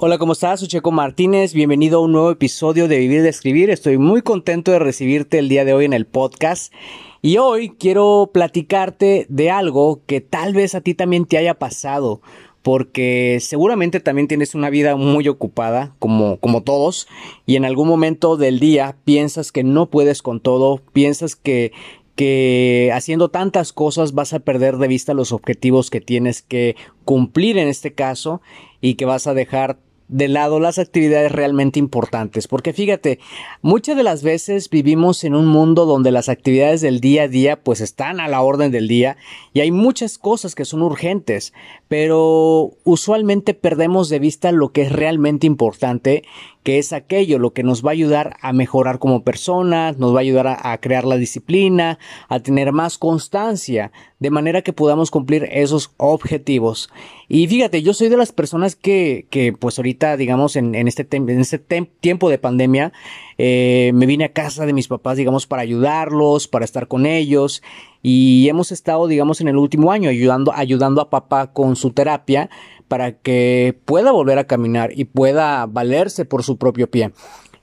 Hola, ¿cómo estás? Soy Checo Martínez. Bienvenido a un nuevo episodio de Vivir de Escribir. Estoy muy contento de recibirte el día de hoy en el podcast. Y hoy quiero platicarte de algo que tal vez a ti también te haya pasado, porque seguramente también tienes una vida muy ocupada, como, como todos, y en algún momento del día piensas que no puedes con todo, piensas que, que haciendo tantas cosas vas a perder de vista los objetivos que tienes que cumplir en este caso y que vas a dejar de lado las actividades realmente importantes, porque fíjate, muchas de las veces vivimos en un mundo donde las actividades del día a día pues están a la orden del día y hay muchas cosas que son urgentes, pero usualmente perdemos de vista lo que es realmente importante que es aquello lo que nos va a ayudar a mejorar como personas, nos va a ayudar a, crear la disciplina, a tener más constancia, de manera que podamos cumplir esos objetivos. Y fíjate, yo soy de las personas que, que pues ahorita, digamos, en, en este, en este tiempo de pandemia, eh, me vine a casa de mis papás, digamos, para ayudarlos, para estar con ellos. Y hemos estado, digamos, en el último año ayudando, ayudando a papá con su terapia para que pueda volver a caminar y pueda valerse por su propio pie.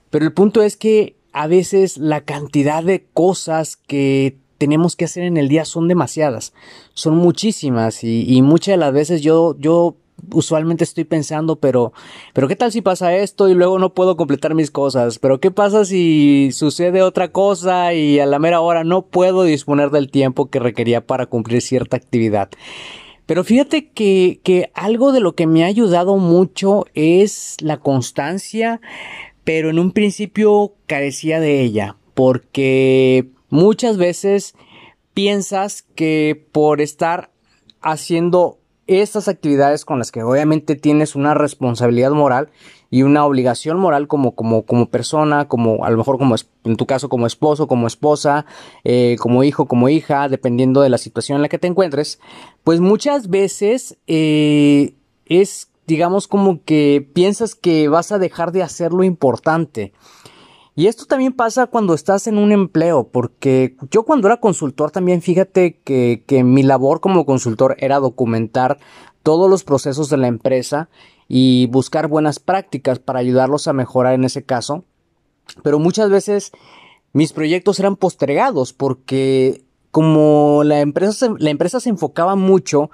Pero el punto es que a veces la cantidad de cosas que tenemos que hacer en el día son demasiadas, son muchísimas y, muchas de las veces yo, yo usualmente estoy pensando, pero, pero ¿qué tal si pasa esto y luego no puedo completar mis cosas? Pero ¿qué pasa si sucede otra cosa y a la mera hora no puedo disponer del tiempo que requería para cumplir cierta actividad? Pero fíjate que, que algo de lo que me ha ayudado mucho es la constancia, pero en un principio carecía de ella, porque muchas veces piensas que por estar haciendo estas actividades con las que obviamente tienes una responsabilidad moral y una obligación moral como, como, como persona, como a lo mejor como en tu caso como esposo, como esposa, eh, como hijo, como hija, dependiendo de la situación en la que te encuentres, pues muchas veces eh, es digamos como que piensas que vas a dejar de hacer lo importante. Y esto también pasa cuando estás en un empleo, porque yo cuando era consultor también fíjate que, que mi labor como consultor era documentar todos los procesos de la empresa y buscar buenas prácticas para ayudarlos a mejorar en ese caso. Pero muchas veces mis proyectos eran postergados porque como la empresa se, la empresa se enfocaba mucho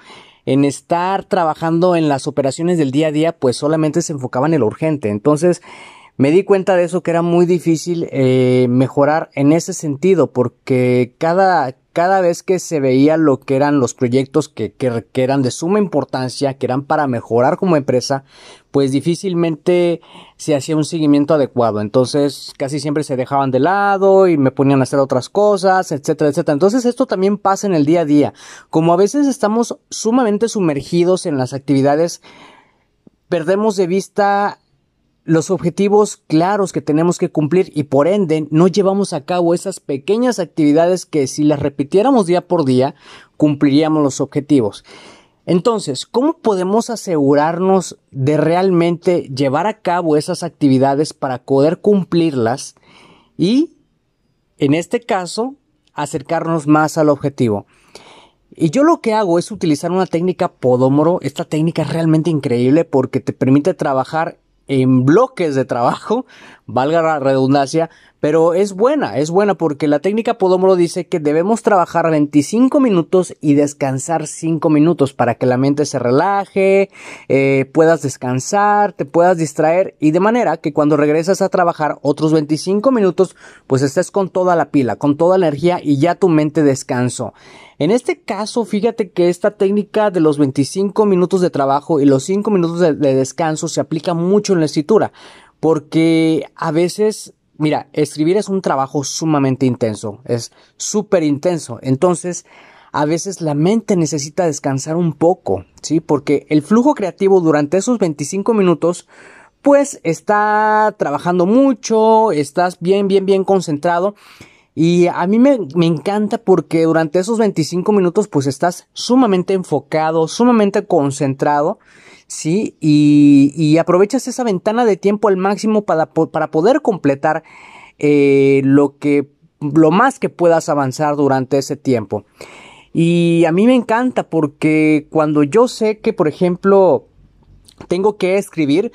en estar trabajando en las operaciones del día a día, pues solamente se enfocaba en el urgente. Entonces, me di cuenta de eso que era muy difícil eh, mejorar en ese sentido porque cada, cada vez que se veía lo que eran los proyectos que, que, que, eran de suma importancia, que eran para mejorar como empresa, pues difícilmente se hacía un seguimiento adecuado. Entonces casi siempre se dejaban de lado y me ponían a hacer otras cosas, etcétera, etcétera. Entonces esto también pasa en el día a día. Como a veces estamos sumamente sumergidos en las actividades, perdemos de vista los objetivos claros que tenemos que cumplir y por ende no llevamos a cabo esas pequeñas actividades que si las repitiéramos día por día cumpliríamos los objetivos. Entonces, ¿cómo podemos asegurarnos de realmente llevar a cabo esas actividades para poder cumplirlas y, en este caso, acercarnos más al objetivo? Y yo lo que hago es utilizar una técnica Podómoro. Esta técnica es realmente increíble porque te permite trabajar en bloques de trabajo valga la redundancia, pero es buena, es buena porque la técnica Podomoro dice que debemos trabajar 25 minutos y descansar 5 minutos para que la mente se relaje, eh, puedas descansar, te puedas distraer y de manera que cuando regresas a trabajar otros 25 minutos pues estés con toda la pila, con toda la energía y ya tu mente descansó. En este caso, fíjate que esta técnica de los 25 minutos de trabajo y los 5 minutos de, de descanso se aplica mucho en la escritura porque a veces Mira, escribir es un trabajo sumamente intenso, es súper intenso. Entonces, a veces la mente necesita descansar un poco, ¿sí? Porque el flujo creativo durante esos 25 minutos, pues está trabajando mucho, estás bien, bien, bien concentrado. Y a mí me, me, encanta porque durante esos 25 minutos pues estás sumamente enfocado, sumamente concentrado ¿sí? Y, aprovechas esa ventana de tiempo al máximo para, para poder completar eh, lo que, lo más que puedas avanzar durante ese tiempo. Y a mí me encanta porque cuando yo sé que, por ejemplo, tengo que escribir,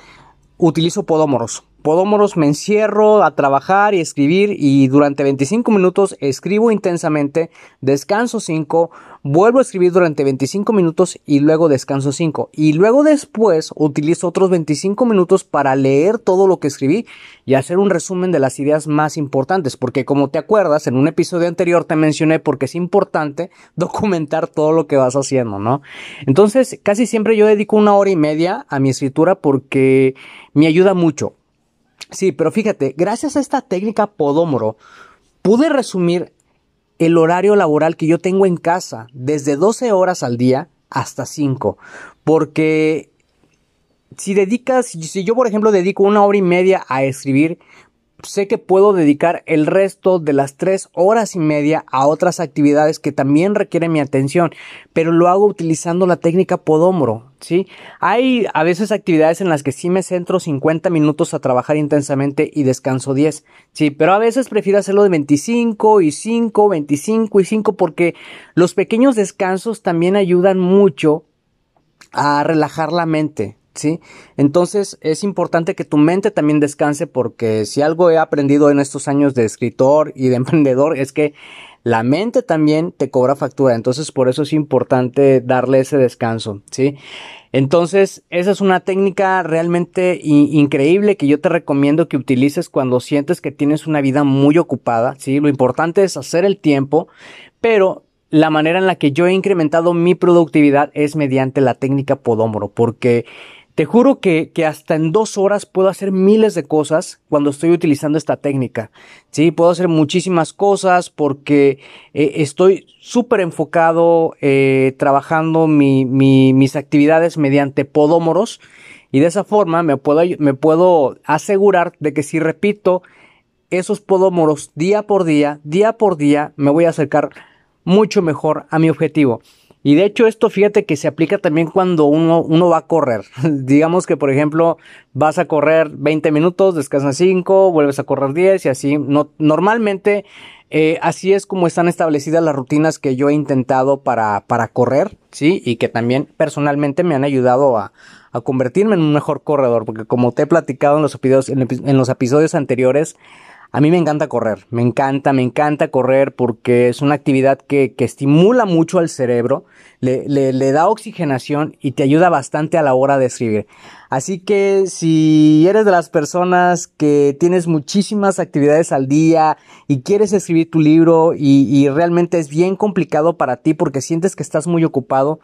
utilizo podómoros. Podómoros me encierro a trabajar y escribir y durante 25 minutos escribo intensamente, descanso 5, vuelvo a escribir durante 25 minutos y luego descanso 5. Y luego después utilizo otros 25 minutos para leer todo lo que escribí y hacer un resumen de las ideas más importantes. Porque como te acuerdas, en un episodio anterior te mencioné porque es importante documentar todo lo que vas haciendo, ¿no? Entonces, casi siempre yo dedico una hora y media a mi escritura porque me ayuda mucho. Sí, pero fíjate, gracias a esta técnica Podómoro, pude resumir el horario laboral que yo tengo en casa, desde 12 horas al día hasta 5. Porque si dedicas, si yo por ejemplo dedico una hora y media a escribir, sé que puedo dedicar el resto de las tres horas y media a otras actividades que también requieren mi atención, pero lo hago utilizando la técnica Podomoro, ¿sí? Hay a veces actividades en las que sí me centro 50 minutos a trabajar intensamente y descanso 10, sí, pero a veces prefiero hacerlo de 25 y 5, 25 y 5 porque los pequeños descansos también ayudan mucho a relajar la mente, ¿sí? Entonces es importante que tu mente también descanse porque si algo he aprendido en estos años de escritor y de emprendedor es que la mente también te cobra factura, entonces por eso es importante darle ese descanso, ¿sí? Entonces, esa es una técnica realmente increíble que yo te recomiendo que utilices cuando sientes que tienes una vida muy ocupada, ¿sí? Lo importante es hacer el tiempo, pero la manera en la que yo he incrementado mi productividad es mediante la técnica Podómoro, porque te juro que, que, hasta en dos horas puedo hacer miles de cosas cuando estoy utilizando esta técnica. Sí, puedo hacer muchísimas cosas porque eh, estoy súper enfocado eh, trabajando mi, mi, mis actividades mediante podómoros y de esa forma me puedo, me puedo asegurar de que si repito esos podómoros día por día, día por día, me voy a acercar mucho mejor a mi objetivo. Y de hecho esto fíjate que se aplica también cuando uno, uno va a correr. Digamos que por ejemplo vas a correr 20 minutos, descansas 5, vuelves a correr 10 y así. No, normalmente eh, así es como están establecidas las rutinas que yo he intentado para, para correr, ¿sí? Y que también personalmente me han ayudado a, a convertirme en un mejor corredor. Porque como te he platicado en los episodios, en los episodios anteriores, a mí me encanta correr, me encanta, me encanta correr porque es una actividad que, que estimula mucho al cerebro, le, le, le, da oxigenación y te ayuda bastante a la hora de escribir. Así que si eres de las personas que tienes muchísimas actividades al día y quieres escribir tu libro y, y realmente es bien complicado para ti porque sientes que estás muy ocupado,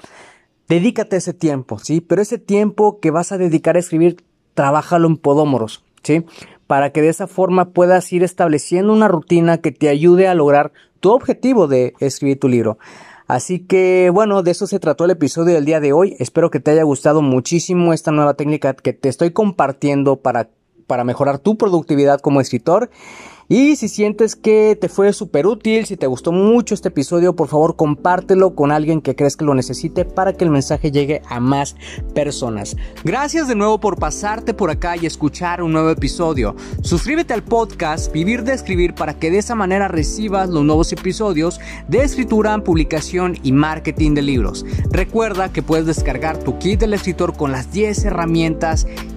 dedícate ese tiempo, ¿sí? Pero ese tiempo que vas a dedicar a escribir, trabájalo en podómoros, ¿sí? Para que de esa forma puedas ir estableciendo una rutina que te ayude a lograr tu objetivo de escribir tu libro. Así que bueno, de eso se trató el episodio del día de hoy. Espero que te haya gustado muchísimo esta nueva técnica que te estoy compartiendo para, para mejorar tu productividad como escritor. Y si sientes que te fue súper útil, si te gustó mucho este episodio, por favor compártelo con alguien que crees que lo necesite para que el mensaje llegue a más personas. Gracias de nuevo por pasarte por acá y escuchar un nuevo episodio. Suscríbete al podcast Vivir de Escribir para que de esa manera recibas los nuevos episodios de escritura, publicación y marketing de libros. Recuerda que puedes descargar tu kit del escritor con las 10 herramientas